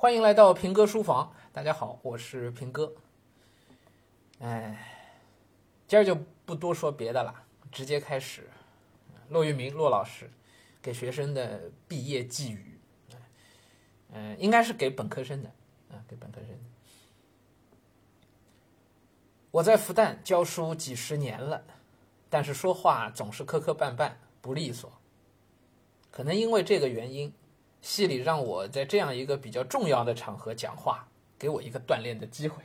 欢迎来到平哥书房，大家好，我是平哥。哎，今儿就不多说别的了，直接开始。骆玉明骆老师给学生的毕业寄语，嗯、应该是给本科生的，啊，给本科生。我在复旦教书几十年了，但是说话总是磕磕绊绊，不利索。可能因为这个原因，戏里让我在这样一个比较重要的场合讲话，给我一个锻炼的机会。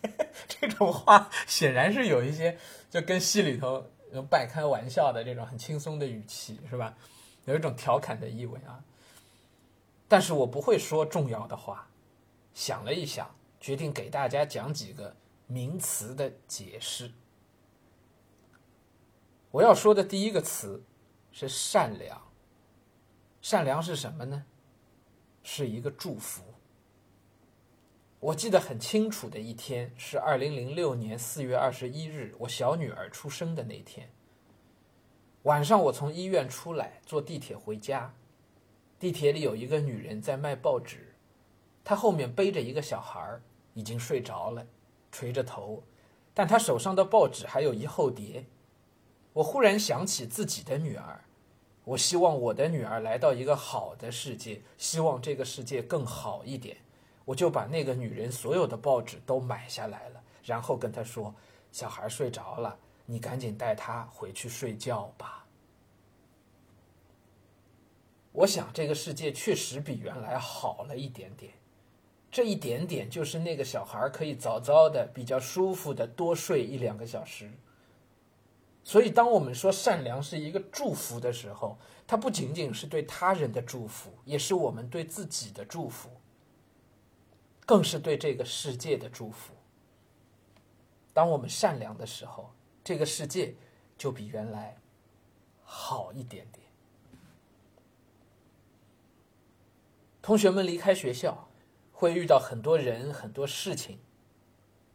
这种话显然是有一些就跟戏里头半开玩笑的这种很轻松的语气，是吧？有一种调侃的意味啊。但是我不会说重要的话，想了一想，决定给大家讲几个名词的解释。我要说的第一个词是善良。善良是什么呢？是一个祝福。我记得很清楚的一天是二零零六年四月二十一日，我小女儿出生的那天。晚上我从医院出来，坐地铁回家，地铁里有一个女人在卖报纸，她后面背着一个小孩儿，已经睡着了，垂着头，但她手上的报纸还有一厚叠。我忽然想起自己的女儿。我希望我的女儿来到一个好的世界，希望这个世界更好一点。我就把那个女人所有的报纸都买下来了，然后跟她说：“小孩睡着了，你赶紧带他回去睡觉吧。”我想这个世界确实比原来好了一点点，这一点点就是那个小孩可以早早的、比较舒服的多睡一两个小时。所以，当我们说善良是一个祝福的时候，它不仅仅是对他人的祝福，也是我们对自己的祝福，更是对这个世界的祝福。当我们善良的时候，这个世界就比原来好一点点。同学们离开学校，会遇到很多人、很多事情。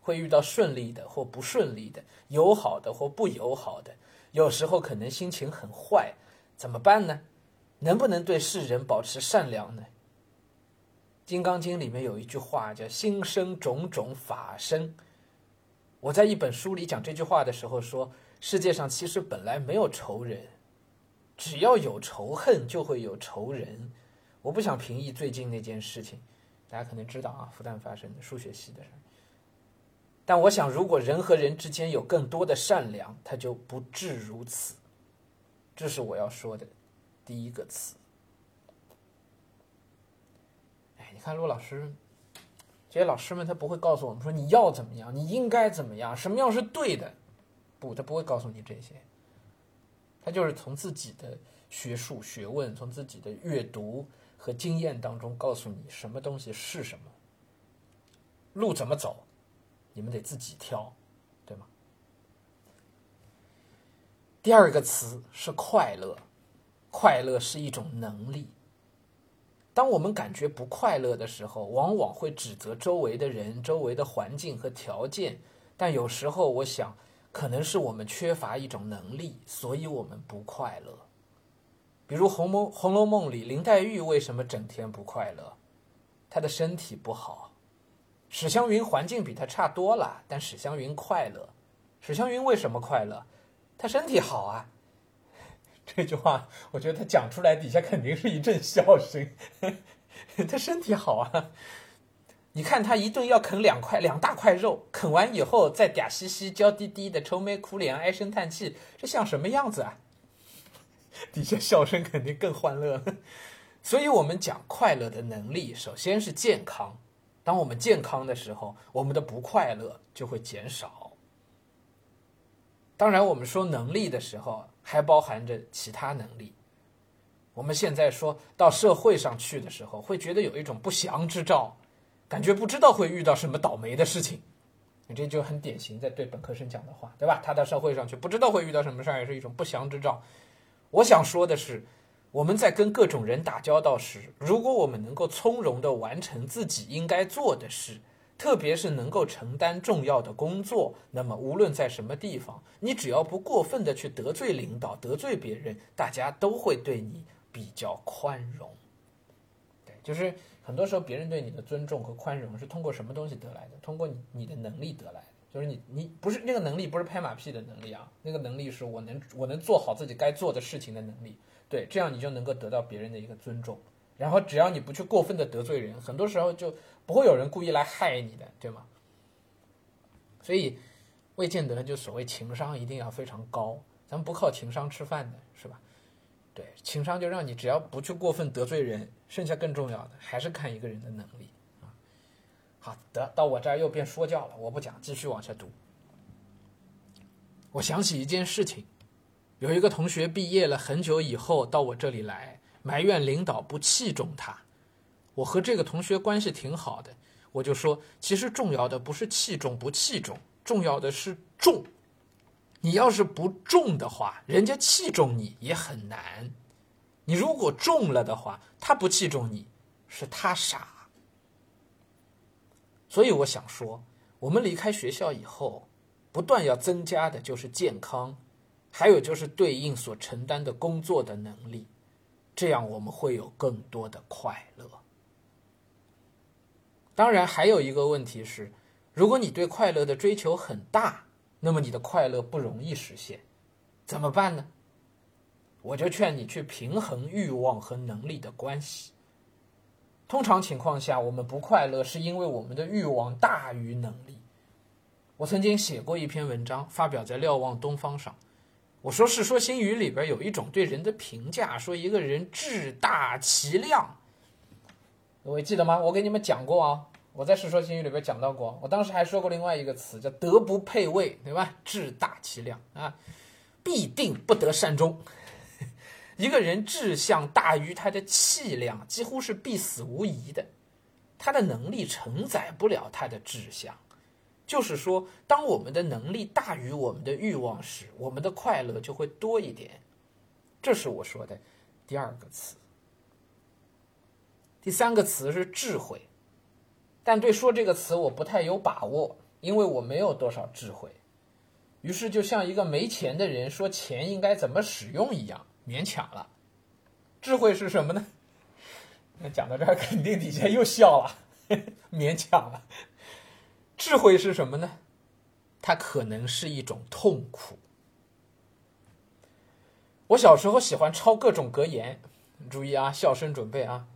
会遇到顺利的或不顺利的，友好的或不友好的，有时候可能心情很坏，怎么办呢？能不能对世人保持善良呢？《金刚经》里面有一句话叫“心生种种，法生”。我在一本书里讲这句话的时候说，世界上其实本来没有仇人，只要有仇恨，就会有仇人。我不想评议最近那件事情，大家可能知道啊，复旦发生的数学系的事。但我想，如果人和人之间有更多的善良，他就不至如此。这是我要说的第一个词。哎，你看陆老师，这些老师们他不会告诉我们说你要怎么样，你应该怎么样，什么样是对的，不，他不会告诉你这些。他就是从自己的学术学问，从自己的阅读和经验当中告诉你什么东西是什么，路怎么走。你们得自己挑，对吗？第二个词是快乐，快乐是一种能力。当我们感觉不快乐的时候，往往会指责周围的人、周围的环境和条件。但有时候，我想，可能是我们缺乏一种能力，所以我们不快乐。比如《红楼红楼梦》里，林黛玉为什么整天不快乐？她的身体不好。史湘云环境比他差多了，但史湘云快乐。史湘云为什么快乐？他身体好啊。这句话，我觉得他讲出来，底下肯定是一阵笑声。他身体好啊。你看他一顿要啃两块两大块肉，啃完以后再嗲兮兮、娇滴滴的愁眉苦脸、唉声叹气，这像什么样子啊？底下笑声肯定更欢乐。所以我们讲快乐的能力，首先是健康。当我们健康的时候，我们的不快乐就会减少。当然，我们说能力的时候，还包含着其他能力。我们现在说到社会上去的时候，会觉得有一种不祥之兆，感觉不知道会遇到什么倒霉的事情。你这就很典型，在对本科生讲的话，对吧？他到社会上去，不知道会遇到什么事儿，也是一种不祥之兆。我想说的是。我们在跟各种人打交道时，如果我们能够从容地完成自己应该做的事，特别是能够承担重要的工作，那么无论在什么地方，你只要不过分地去得罪领导、得罪别人，大家都会对你比较宽容。对，就是很多时候别人对你的尊重和宽容是通过什么东西得来的？通过你你的能力得来的。就是你你不是那个能力，不是拍马屁的能力啊，那个能力是我能我能做好自己该做的事情的能力。对，这样你就能够得到别人的一个尊重。然后只要你不去过分的得罪人，很多时候就不会有人故意来害你的，对吗？所以未见得就所谓情商一定要非常高，咱们不靠情商吃饭的，是吧？对，情商就让你只要不去过分得罪人，剩下更重要的还是看一个人的能力啊。好的，到我这儿又变说教了，我不讲，继续往下读。我想起一件事情，有一个同学毕业了很久以后到我这里来，埋怨领导不器重他。我和这个同学关系挺好的，我就说，其实重要的不是器重不器重，重要的是重。你要是不重的话，人家器重你也很难。你如果重了的话，他不器重你，是他傻。所以我想说，我们离开学校以后，不断要增加的就是健康，还有就是对应所承担的工作的能力，这样我们会有更多的快乐。当然，还有一个问题是，如果你对快乐的追求很大，那么你的快乐不容易实现，怎么办呢？我就劝你去平衡欲望和能力的关系。通常情况下，我们不快乐是因为我们的欲望大于能力。我曾经写过一篇文章，发表在《瞭望东方》上。我说《世说新语》里边有一种对人的评价，说一个人志大其量。各位记得吗？我给你们讲过啊，我在《世说新语》里边讲到过。我当时还说过另外一个词，叫“德不配位”，对吧？志大其量啊，必定不得善终。一个人志向大于他的气量，几乎是必死无疑的。他的能力承载不了他的志向，就是说，当我们的能力大于我们的欲望时，我们的快乐就会多一点。这是我说的第二个词。第三个词是智慧，但对说这个词我不太有把握，因为我没有多少智慧。于是，就像一个没钱的人说钱应该怎么使用一样。勉强了，智慧是什么呢？那讲到这儿，肯定底下又笑了。勉强了，智慧是什么呢？它可能是一种痛苦。我小时候喜欢抄各种格言，注意啊，笑声准备啊。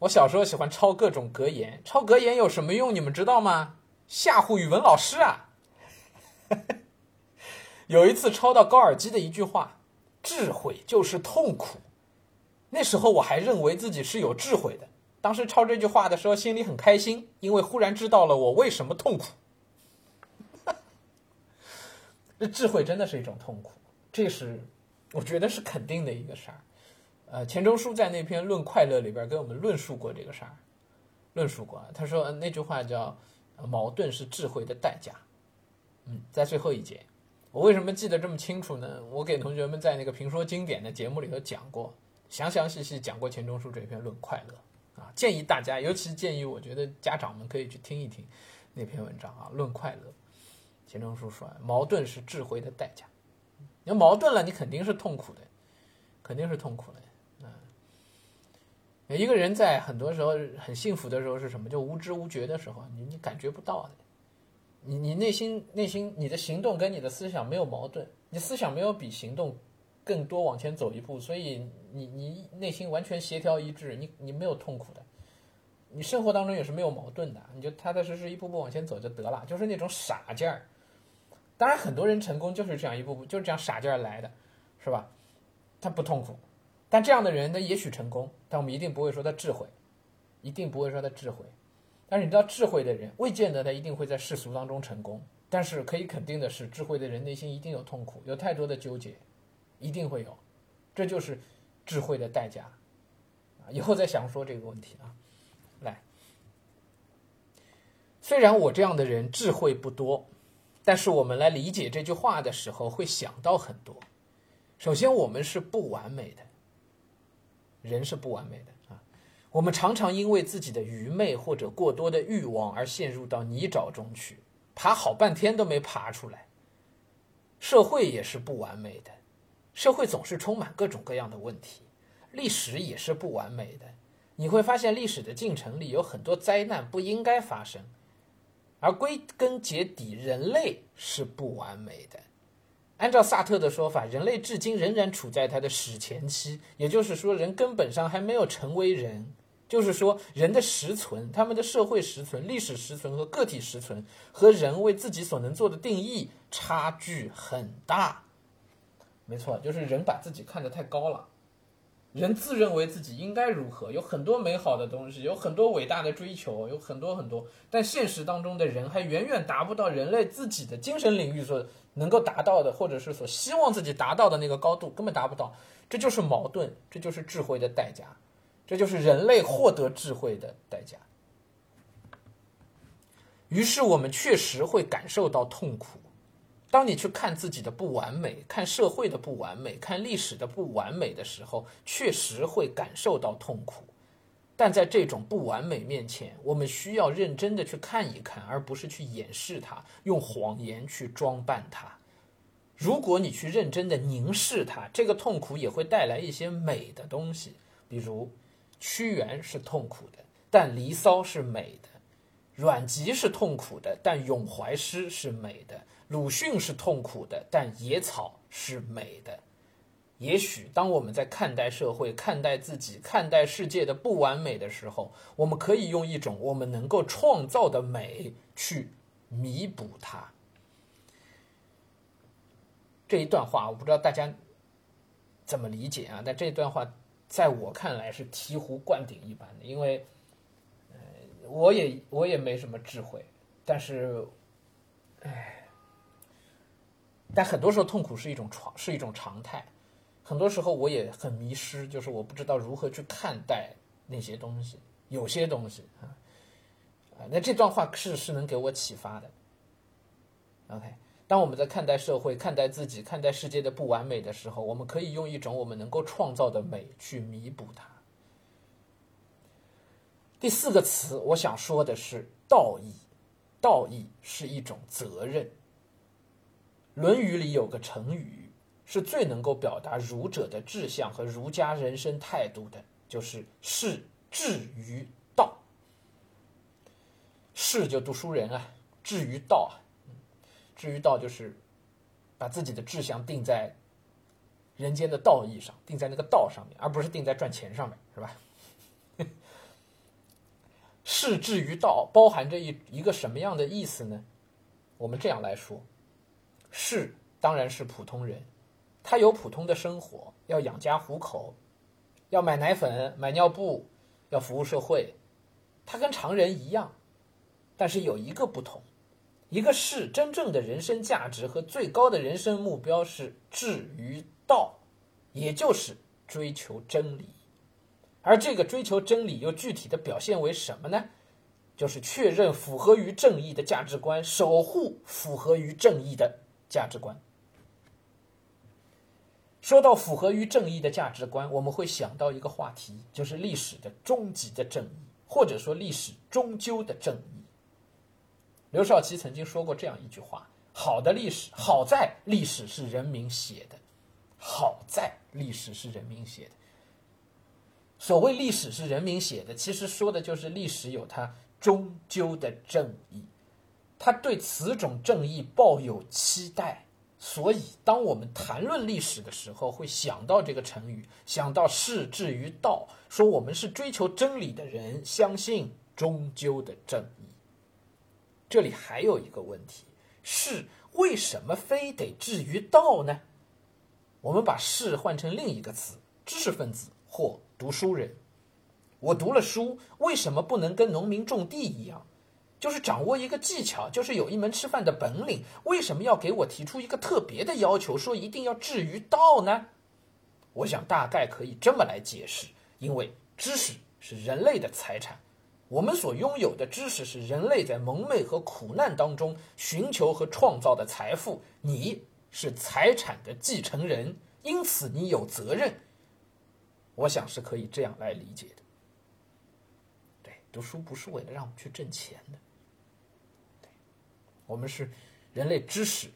我小时候喜欢抄各种格言，抄格言有什么用？你们知道吗？吓唬语文老师啊。有一次抄到高尔基的一句话。智慧就是痛苦。那时候我还认为自己是有智慧的。当时抄这句话的时候，心里很开心，因为忽然知道了我为什么痛苦。这智慧真的是一种痛苦，这是我觉得是肯定的一个事儿。呃，钱钟书在那篇《论快乐》里边给我们论述过这个事儿，论述过。他说那句话叫“矛盾是智慧的代价”。嗯，在最后一节。我为什么记得这么清楚呢？我给同学们在那个评说经典的节目里头讲过，详详细细讲过钱钟书这篇《论快乐》啊，建议大家，尤其建议我觉得家长们可以去听一听那篇文章啊，《论快乐》。钱钟书说，矛盾是智慧的代价。你要矛盾了，你肯定是痛苦的，肯定是痛苦的。啊，一个人在很多时候很幸福的时候是什么？就无知无觉的时候，你你感觉不到的。你你内心内心你的行动跟你的思想没有矛盾，你思想没有比行动更多往前走一步，所以你你内心完全协调一致，你你没有痛苦的，你生活当中也是没有矛盾的，你就踏踏实实一步步往前走就得了，就是那种傻劲儿。当然，很多人成功就是这样一步步就是这样傻劲儿来的，是吧？他不痛苦，但这样的人他也许成功，但我们一定不会说他智慧，一定不会说他智慧。但是你知道，智慧的人未见得他一定会在世俗当中成功。但是可以肯定的是，智慧的人内心一定有痛苦，有太多的纠结，一定会有。这就是智慧的代价。啊，以后再想说这个问题啊。来，虽然我这样的人智慧不多，但是我们来理解这句话的时候会想到很多。首先，我们是不完美的，人是不完美的啊。我们常常因为自己的愚昧或者过多的欲望而陷入到泥沼中去，爬好半天都没爬出来。社会也是不完美的，社会总是充满各种各样的问题，历史也是不完美的。你会发现历史的进程里有很多灾难不应该发生，而归根结底，人类是不完美的。按照萨特的说法，人类至今仍然处在他的史前期，也就是说，人根本上还没有成为人。就是说，人的实存、他们的社会实存、历史实存和个体实存，和人为自己所能做的定义差距很大。没错，就是人把自己看得太高了，人自认为自己应该如何，有很多美好的东西，有很多伟大的追求，有很多很多，但现实当中的人还远远达不到人类自己的精神领域所能够达到的，或者是所希望自己达到的那个高度，根本达不到。这就是矛盾，这就是智慧的代价。这就是人类获得智慧的代价。于是我们确实会感受到痛苦。当你去看自己的不完美，看社会的不完美，看历史的不完美的时候，确实会感受到痛苦。但在这种不完美面前，我们需要认真的去看一看，而不是去掩饰它，用谎言去装扮它。如果你去认真的凝视它，这个痛苦也会带来一些美的东西，比如。屈原是痛苦的，但《离骚》是美的；阮籍是痛苦的，但《咏怀诗》是美的；鲁迅是痛苦的，但《野草》是美的。也许，当我们在看待社会、看待自己、看待世界的不完美的时候，我们可以用一种我们能够创造的美去弥补它。这一段话，我不知道大家怎么理解啊？但这段话。在我看来是醍醐灌顶一般的，因为，我也我也没什么智慧，但是，唉，但很多时候痛苦是一种常是一种常态，很多时候我也很迷失，就是我不知道如何去看待那些东西，有些东西啊，啊，那这段话是是能给我启发的，OK。当我们在看待社会、看待自己、看待世界的不完美的时候，我们可以用一种我们能够创造的美去弥补它。第四个词，我想说的是道义。道义是一种责任。《论语》里有个成语，是最能够表达儒者的志向和儒家人生态度的，就是“士志于道”。士就读书人啊，志于道啊。至于道，就是把自己的志向定在人间的道义上，定在那个道上面，而不是定在赚钱上面，是吧？是至于道，包含着一一个什么样的意思呢？我们这样来说，是当然是普通人，他有普通的生活，要养家糊口，要买奶粉、买尿布，要服务社会，他跟常人一样，但是有一个不同。一个是真正的人生价值和最高的人生目标是至于道，也就是追求真理，而这个追求真理又具体的表现为什么呢？就是确认符合于正义的价值观，守护符合于正义的价值观。说到符合于正义的价值观，我们会想到一个话题，就是历史的终极的正义，或者说历史终究的正义。刘少奇曾经说过这样一句话：“好的历史，好在历史是人民写的，好在历史是人民写的。所谓历史是人民写的，其实说的就是历史有它终究的正义，他对此种正义抱有期待。所以，当我们谈论历史的时候，会想到这个成语，想到事至于道，说我们是追求真理的人，相信终究的正义。”这里还有一个问题是：为什么非得至于道呢？我们把“士”换成另一个词，知识分子或读书人。我读了书，为什么不能跟农民种地一样，就是掌握一个技巧，就是有一门吃饭的本领？为什么要给我提出一个特别的要求，说一定要至于道呢？我想大概可以这么来解释：因为知识是人类的财产。我们所拥有的知识是人类在蒙昧和苦难当中寻求和创造的财富。你是财产的继承人，因此你有责任。我想是可以这样来理解的。对，读书不是为了让我们去挣钱的。我们是人类知识，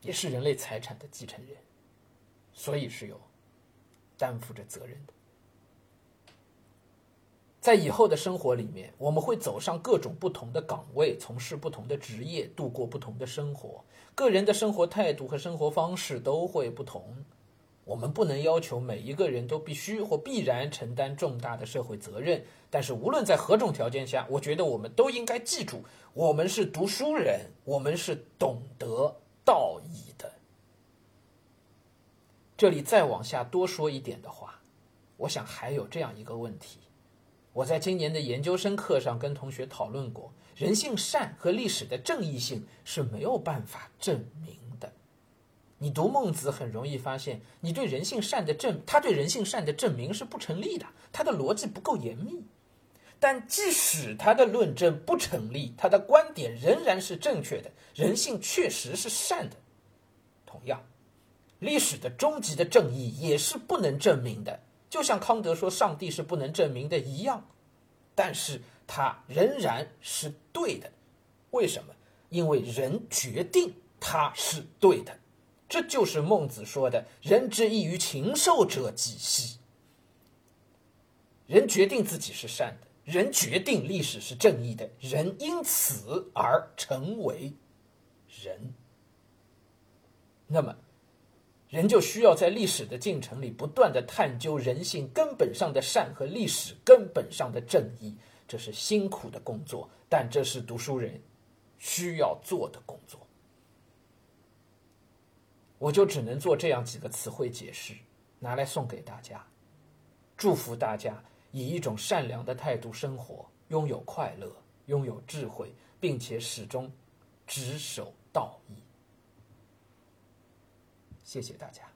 也是人类财产的继承人，所以是有担负着责任的。在以后的生活里面，我们会走上各种不同的岗位，从事不同的职业，度过不同的生活。个人的生活态度和生活方式都会不同。我们不能要求每一个人都必须或必然承担重大的社会责任，但是无论在何种条件下，我觉得我们都应该记住：我们是读书人，我们是懂得道义的。这里再往下多说一点的话，我想还有这样一个问题。我在今年的研究生课上跟同学讨论过，人性善和历史的正义性是没有办法证明。你读孟子很容易发现，你对人性善的证，他对人性善的证明是不成立的，他的逻辑不够严密。但即使他的论证不成立，他的观点仍然是正确的，人性确实是善的。同样，历史的终极的正义也是不能证明的。就像康德说上帝是不能证明的一样，但是他仍然是对的。为什么？因为人决定他是对的，这就是孟子说的“人之异于禽兽者几兮”。人决定自己是善的，人决定历史是正义的，人因此而成为人。那么。人就需要在历史的进程里不断的探究人性根本上的善和历史根本上的正义，这是辛苦的工作，但这是读书人需要做的工作。我就只能做这样几个词汇解释，拿来送给大家，祝福大家以一种善良的态度生活，拥有快乐，拥有智慧，并且始终执守道义。谢谢大家。